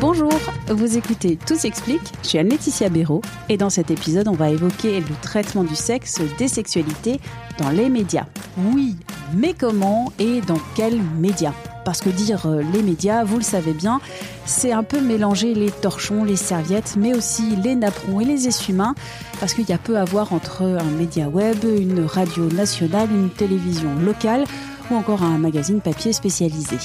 Bonjour, vous écoutez Tout s'explique, je suis Anne-Laetitia Béraud et dans cet épisode on va évoquer le traitement du sexe, des sexualités dans les médias. Oui, mais comment et dans quels médias? Parce que dire euh, les médias, vous le savez bien, c'est un peu mélanger les torchons, les serviettes, mais aussi les napperons et les essuie-mains, parce qu'il y a peu à voir entre un média web, une radio nationale, une télévision locale ou encore un magazine papier spécialisé.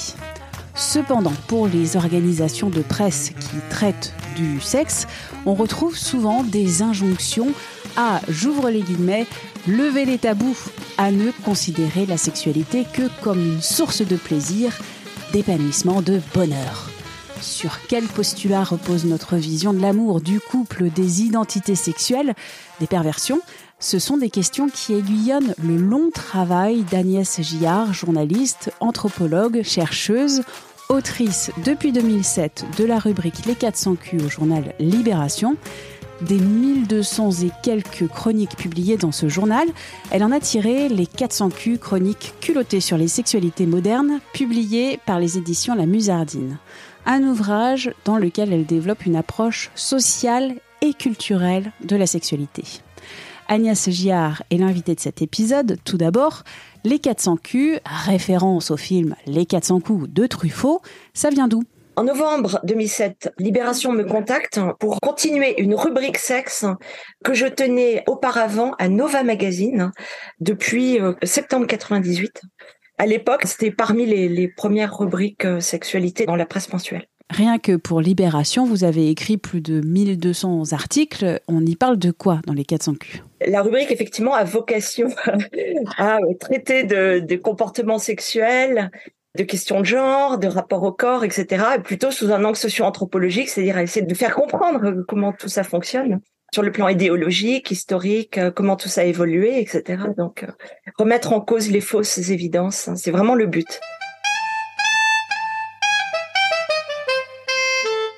Cependant, pour les organisations de presse qui traitent du sexe, on retrouve souvent des injonctions à, j'ouvre les guillemets, lever les tabous, à ne considérer la sexualité que comme une source de plaisir, d'épanouissement, de bonheur. Sur quel postulat repose notre vision de l'amour, du couple, des identités sexuelles, des perversions? Ce sont des questions qui aiguillonnent le long travail d'Agnès Gillard, journaliste, anthropologue, chercheuse, autrice depuis 2007 de la rubrique Les 400 Q au journal Libération. Des 1200 et quelques chroniques publiées dans ce journal, elle en a tiré les 400 Q chroniques culottées sur les sexualités modernes, publiées par les éditions La Musardine. Un ouvrage dans lequel elle développe une approche sociale et culturelle de la sexualité. Agnès Giard est l'invitée de cet épisode. Tout d'abord, les 400 Q, référence au film Les 400 coups de Truffaut, ça vient d'où? En novembre 2007, Libération me contacte pour continuer une rubrique sexe que je tenais auparavant à Nova Magazine depuis euh, septembre 98. À l'époque, c'était parmi les, les, premières rubriques euh, sexualité dans la presse mensuelle. Rien que pour Libération, vous avez écrit plus de 1200 articles. On y parle de quoi dans les 400 Q? La rubrique, effectivement, a vocation à traiter de, comportements sexuels, de questions de genre, de rapport au corps, etc., et plutôt sous un angle socio-anthropologique, c'est-à-dire essayer de faire comprendre comment tout ça fonctionne sur le plan idéologique, historique, euh, comment tout ça a évolué, etc. Donc, euh, remettre en cause les fausses évidences, hein, c'est vraiment le but.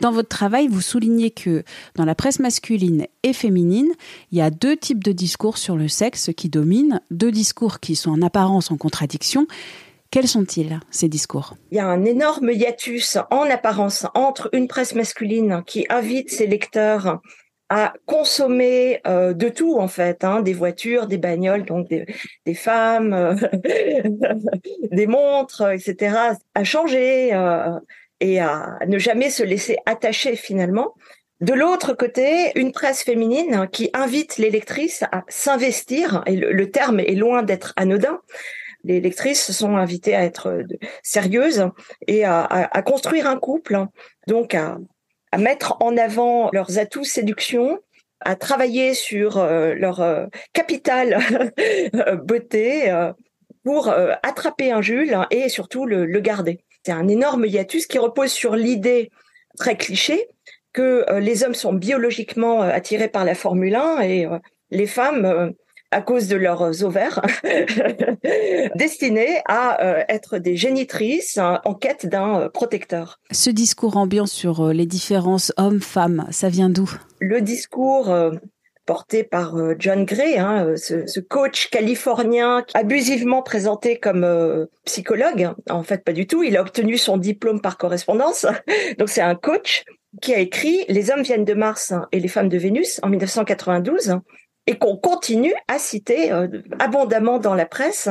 Dans votre travail, vous soulignez que dans la presse masculine et féminine, il y a deux types de discours sur le sexe qui dominent, deux discours qui sont en apparence en contradiction. Quels sont-ils, ces discours? Il y a un énorme hiatus en apparence entre une presse masculine qui invite ses lecteurs à consommer euh, de tout en fait, hein, des voitures, des bagnoles, donc des, femmes, euh, des montres, etc., à changer, euh, et à ne jamais se laisser attacher finalement. De l'autre côté, une presse féminine qui invite les lectrices à s'investir, et le, terme est loin d'être anodin, les lectrices sont invitées à être euh, sérieuses et à, construire un couple, donc à, mettre en avant leurs atouts séduction, à travailler sur euh, leur euh, capital beauté pour attraper un Jules et surtout le garder. C'est un énorme hiatus qui repose sur l'idée très cliché que euh, les hommes sont biologiquement euh, attirés par la Formule 1 et euh, les femmes à cause de leurs ovaires, destinées à être des génitrices hein, en quête d'un protecteur. Ce discours ambiant sur les différences hommes-femmes, ça vient d'où? Le discours porté par euh, John Gray, hein, euh, ce, coach californien abusivement présenté comme euh, psychologue. En fait, pas du tout. Il a obtenu son diplôme par correspondance. Donc, c'est un coach qui a écrit Les hommes viennent de Mars et les femmes de Vénus en 1992 et qu'on continue à citer abondamment dans la presse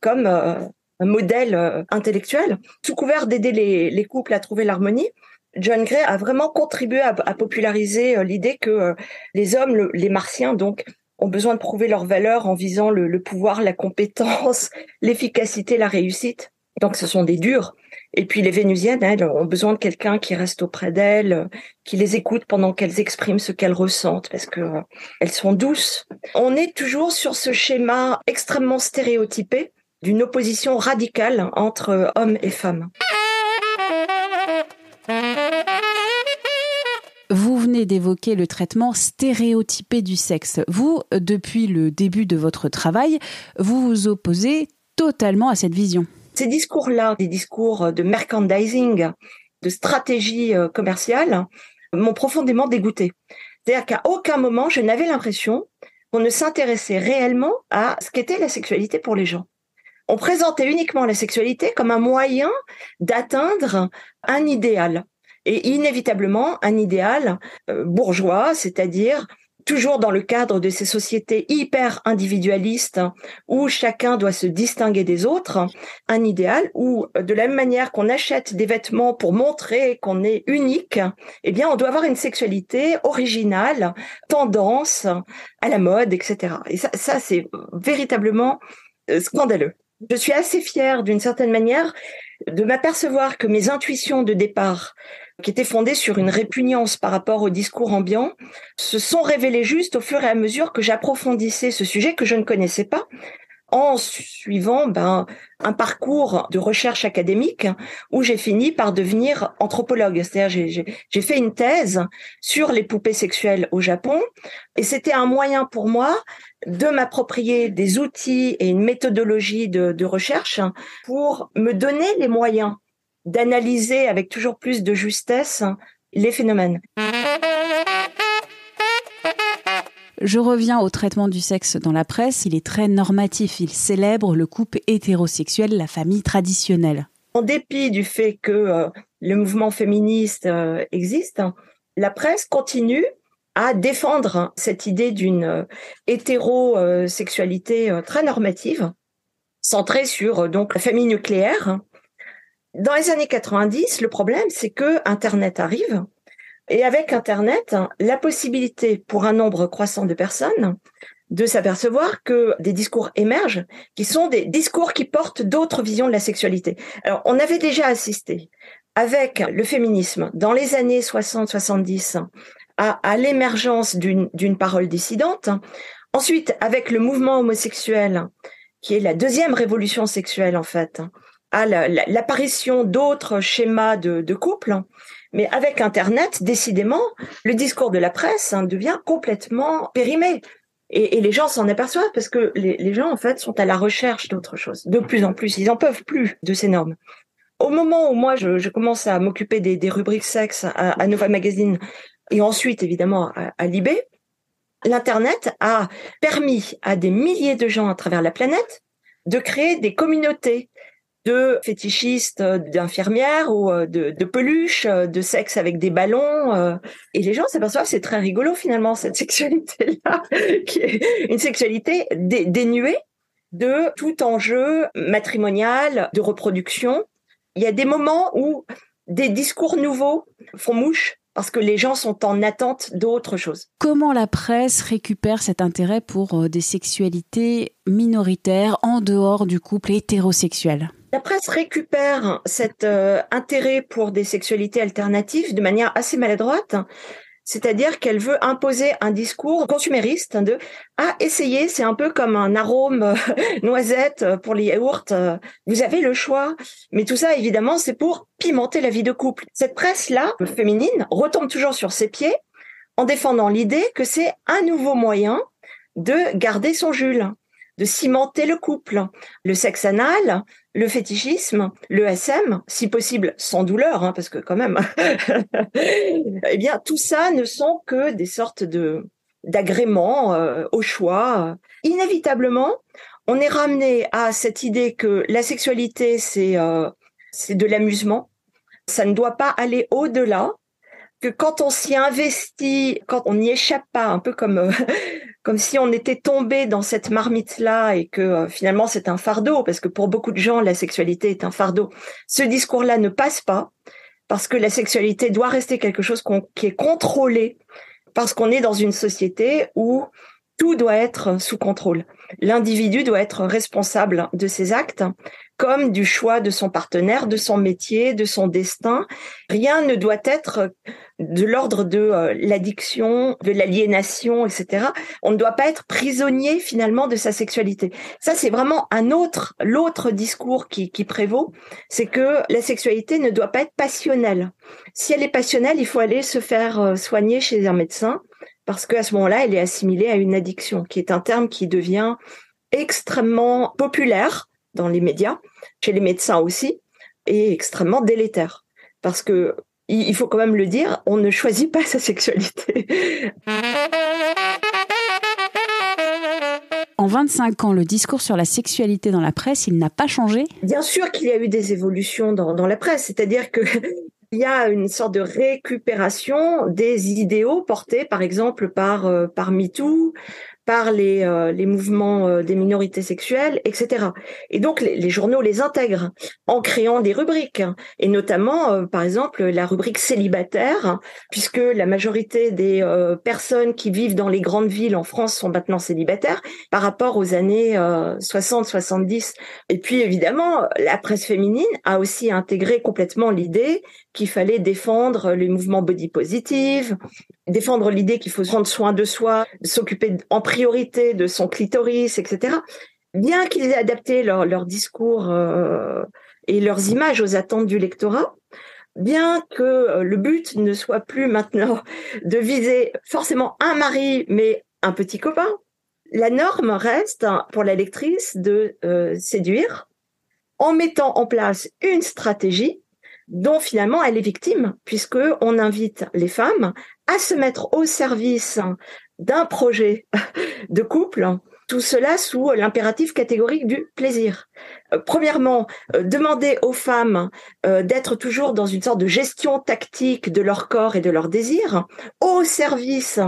comme un modèle intellectuel, sous couvert d'aider les couples à trouver l'harmonie. John Gray a vraiment contribué à, populariser euh, l'idée que euh, les hommes, les martiens donc, ont besoin de prouver leur valeur en visant le, pouvoir, la compétence, l'efficacité, la réussite. Donc ce sont des durs. Et puis les Vénusiennes, elles, ont besoin de quelqu'un qui reste auprès d'elles, qui les écoute pendant qu'elles expriment ce qu'elles ressentent, parce que euh, elles sont douces. On est toujours sur ce schéma extrêmement stéréotypé d'une opposition radicale entre hommes et femmes. D'évoquer le traitement stéréotypé du sexe. Vous, depuis le début de votre travail, vous vous opposez totalement à cette vision. Ces discours-là, des discours de merchandising, de stratégie euh, commerciale, m'ont profondément dégoûté. C'est-à-dire qu'à aucun moment, je n'avais l'impression qu'on ne s'intéressait réellement à ce qu'était la sexualité pour les gens. On présentait uniquement la sexualité comme un moyen d'atteindre un idéal et inévitablement un idéal euh, bourgeois, c'est-à-dire toujours dans le cadre de ces sociétés hyper individualistes où chacun doit se distinguer des autres, un idéal où de la même manière qu'on achète des vêtements pour montrer qu'on est unique, eh bien on doit avoir une sexualité originale, tendance à la mode, etc. Et ça, ça c'est véritablement euh, scandaleux. Je suis assez fière d'une certaine manière de m'apercevoir que mes intuitions de départ qui étaient fondées sur une répugnance par rapport au discours ambiant, se sont révélées juste au fur et à mesure que j'approfondissais ce sujet que je ne connaissais pas en suivant ben, un parcours de recherche académique où j'ai fini par devenir anthropologue. C'est-à-dire j'ai fait une thèse sur les poupées sexuelles au Japon et c'était un moyen pour moi de m'approprier des outils et une méthodologie de, de recherche pour me donner les moyens d'analyser avec toujours plus de justesse les phénomènes. Je reviens au traitement du sexe dans la presse. Il est très normatif. Il célèbre le couple hétérosexuel, la famille traditionnelle. En dépit du fait que euh, le mouvement féministe euh, existe, la presse continue à défendre cette idée d'une euh, hétérosexualité très normative, centrée sur donc la famille nucléaire, dans les années 90, le problème, c'est que Internet arrive. Et avec Internet, la possibilité pour un nombre croissant de personnes de s'apercevoir que des discours émergent qui sont des discours qui portent d'autres visions de la sexualité. Alors, on avait déjà assisté avec le féminisme dans les années 60-70 à, à l'émergence d'une parole dissidente. Ensuite, avec le mouvement homosexuel, qui est la deuxième révolution sexuelle en fait, à l'apparition d'autres schémas de, de, couple. Mais avec Internet, décidément, le discours de la presse hein, devient complètement périmé. Et, les gens s'en aperçoivent parce que les, gens, en fait, sont à la recherche d'autre chose. De plus en plus, ils en peuvent plus de ces normes. Au moment où moi, je, commence à m'occuper des, rubriques sexe à, à, Nova Magazine et ensuite, évidemment, à Libé, l'Internet a permis à des milliers de gens à travers la planète de créer des communautés de fétichistes, euh, d'infirmières ou euh, de, peluches, euh, de sexe avec des ballons. Et les gens s'aperçoivent que c'est très rigolo finalement cette sexualité-là, qui est une sexualité dénuée de tout enjeu matrimonial, de reproduction. Il y a des moments où des discours nouveaux font mouche parce que les gens sont en attente d'autre chose. Comment la presse récupère cet intérêt pour des sexualités minoritaires en dehors du couple hétérosexuel? La presse récupère cet euh, intérêt pour des sexualités alternatives de manière assez maladroite. C'est-à-dire qu'elle veut imposer un discours consumériste de ah essayer, c'est un peu comme un arôme euh, noisette pour les yaourts. Vous avez le choix, mais tout ça évidemment c'est pour pimenter la vie de couple. Cette presse là féminine retombe toujours sur ses pieds en défendant l'idée que c'est un nouveau moyen de garder son Jules de cimenter le couple. Le sexe anal, le fétichisme, le SM, si possible sans douleur, hein, parce que quand même, eh bien, tout ça ne sont que des sortes de d'agréments euh, au choix. Inévitablement, on est ramené à cette idée que la sexualité, c'est euh, c'est de l'amusement. Ça ne doit pas aller au-delà que quand on s'y investit, quand on n'y échappe pas, un peu comme euh, comme si on était tombé dans cette marmite là et que euh, finalement c'est un fardeau parce que pour beaucoup de gens la sexualité est un fardeau. Ce discours-là ne passe pas parce que la sexualité doit rester quelque chose qui est contrôlé parce qu'on est dans une société où tout doit être sous contrôle. L'individu doit être responsable de ses actes comme du choix de son partenaire, de son métier, de son destin. Rien ne doit être de l'ordre de euh, l'addiction, de l'aliénation, etc. On ne doit pas être prisonnier finalement de sa sexualité. Ça, c'est vraiment un autre, l'autre discours qui, qui prévaut, c'est que la sexualité ne doit pas être passionnelle. Si elle est passionnelle, il faut aller se faire euh, soigner chez un médecin parce qu'à ce moment-là, elle est assimilée à une addiction, qui est un terme qui devient extrêmement populaire dans les médias, chez les médecins aussi, et extrêmement délétère. Parce que il faut quand même le dire, on ne choisit pas sa sexualité. En 25 ans, le discours sur la sexualité dans la presse, il n'a pas changé? Bien sûr qu'il y a eu des évolutions dans, dans la presse, c'est-à-dire que il y a une sorte de récupération des idéaux portés, par exemple, par, euh, par MeToo, par les, euh, les mouvements euh, des minorités sexuelles, etc. Et donc les, les, journaux les intègrent en créant des rubriques, et notamment euh, par exemple la rubrique célibataire, puisque la majorité des personnes qui vivent dans les grandes villes en France sont maintenant célibataires par rapport aux années 60-70. Et puis évidemment, la presse féminine a aussi intégré complètement l'idée qu'il fallait défendre les mouvements body positive, défendre l'idée qu'il faut prendre soin de soi, s'occuper en priorité de son clitoris, etc. Bien qu'ils aient adapté leur, leur discours euh, et leurs images aux attentes du lectorat, bien que euh, le but ne soit plus maintenant de viser forcément un mari, mais un petit copain, la norme reste pour la lectrice de euh, séduire en mettant en place une stratégie dont finalement elle est victime, puisque on invite les femmes à se mettre au service d'un projet de couple, tout cela sous l'impératif catégorique du plaisir. Euh, premièrement, euh, demander aux femmes euh, d'être toujours dans une sorte de gestion tactique de leur corps et de leurs désirs, au service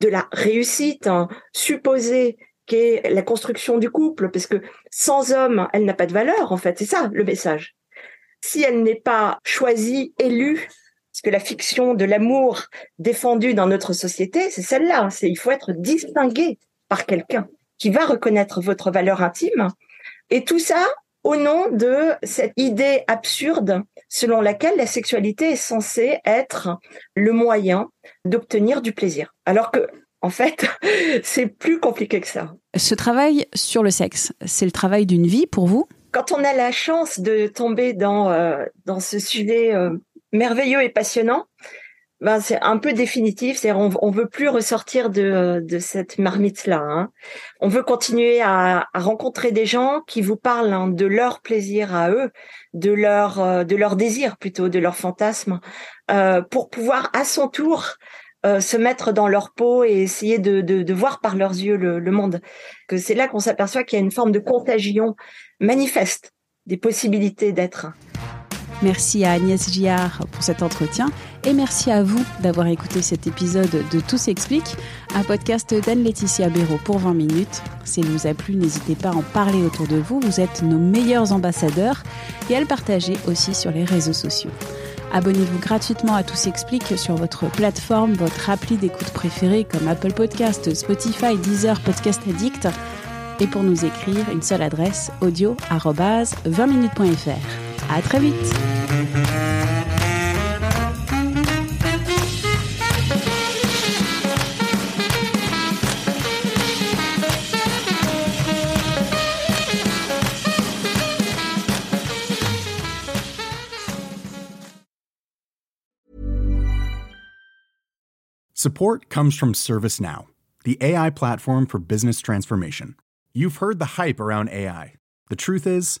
de la réussite supposée qu'est la construction du couple, parce que sans homme, elle n'a pas de valeur, en fait. C'est ça le message si elle n'est pas choisie, élue, parce que la fiction de l'amour défendue dans notre société, c'est celle-là. C'est il faut être distingué par quelqu'un qui va reconnaître votre valeur intime. Et tout ça au nom de cette idée absurde selon laquelle la sexualité est censée être le moyen d'obtenir du plaisir. Alors que, en fait, c'est plus compliqué que ça. Ce travail sur le sexe, c'est le travail d'une vie pour vous? Quand on a la chance de tomber dans euh, dans ce sujet euh, merveilleux et passionnant, ben c'est un peu définitif. C'est on, on veut plus ressortir de de cette marmite là. Hein. On veut continuer à, à, rencontrer des gens qui vous parlent hein, de leur plaisir à eux, de leur euh, de leur désir plutôt, de leur fantasme, euh, pour pouvoir à son tour euh, se mettre dans leur peau et essayer de, de, de voir par leurs yeux le, le monde. Que c'est là qu'on s'aperçoit qu'il y a une forme de contagion manifeste des possibilités d'être. Merci à Agnès Giard pour cet entretien et merci à vous d'avoir écouté cet épisode de Tout s'explique, un podcast d'Anne-Laetitia Béraud pour 20 minutes. S'il vous a plu, n'hésitez pas à en parler autour de vous, vous êtes nos meilleurs ambassadeurs et à le partager aussi sur les réseaux sociaux. Abonnez-vous gratuitement à Tout s'explique sur votre plateforme, votre appli d'écoute préférée comme Apple Podcast, Spotify, Deezer, Podcast Addict et pour nous écrire, une seule adresse audio 20minutes.fr. À très vite! Support comes from ServiceNow, the AI platform for business transformation. You've heard the hype around AI. The truth is,